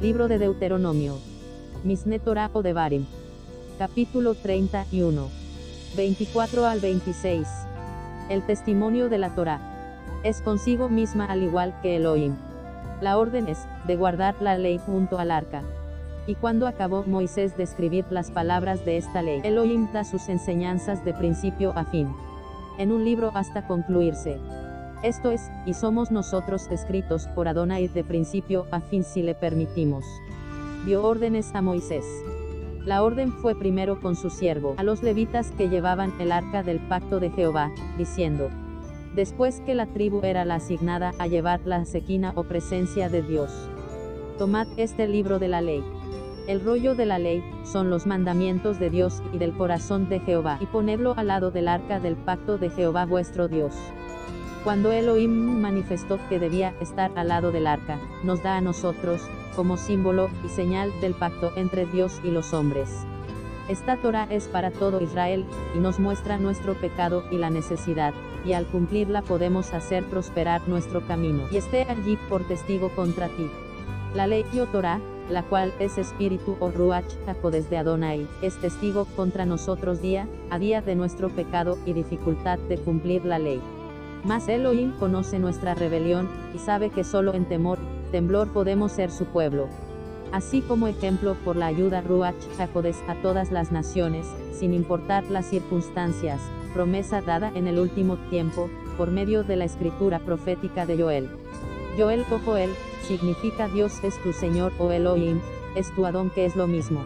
Libro de Deuteronomio. Misne Torah o Devarim. Capítulo 31. 24 al 26. El testimonio de la Torah. Es consigo misma al igual que Elohim. La orden es, de guardar la ley junto al arca. Y cuando acabó Moisés de escribir las palabras de esta ley, Elohim da sus enseñanzas de principio a fin. En un libro hasta concluirse. Esto es, y somos nosotros escritos por Adonai de principio a fin si le permitimos. Dio órdenes a Moisés. La orden fue primero con su siervo, a los levitas que llevaban el arca del pacto de Jehová, diciendo, después que la tribu era la asignada a llevar la sequina o presencia de Dios. Tomad este libro de la ley. El rollo de la ley, son los mandamientos de Dios y del corazón de Jehová, y ponedlo al lado del arca del pacto de Jehová vuestro Dios. Cuando Elohim manifestó que debía estar al lado del arca, nos da a nosotros, como símbolo y señal del pacto entre Dios y los hombres. Esta Torah es para todo Israel, y nos muestra nuestro pecado y la necesidad, y al cumplirla podemos hacer prosperar nuestro camino, y esté allí por testigo contra ti. La ley o Torah, la cual es espíritu o ruach desde Adonai, es testigo contra nosotros día a día de nuestro pecado y dificultad de cumplir la ley. Mas Elohim conoce nuestra rebelión, y sabe que solo en temor, temblor podemos ser su pueblo. Así como ejemplo por la ayuda Ruach Hakodes a todas las naciones, sin importar las circunstancias, promesa dada en el último tiempo, por medio de la escritura profética de Joel. Joel o Joel, significa Dios es tu Señor o Elohim, es tu Adón que es lo mismo.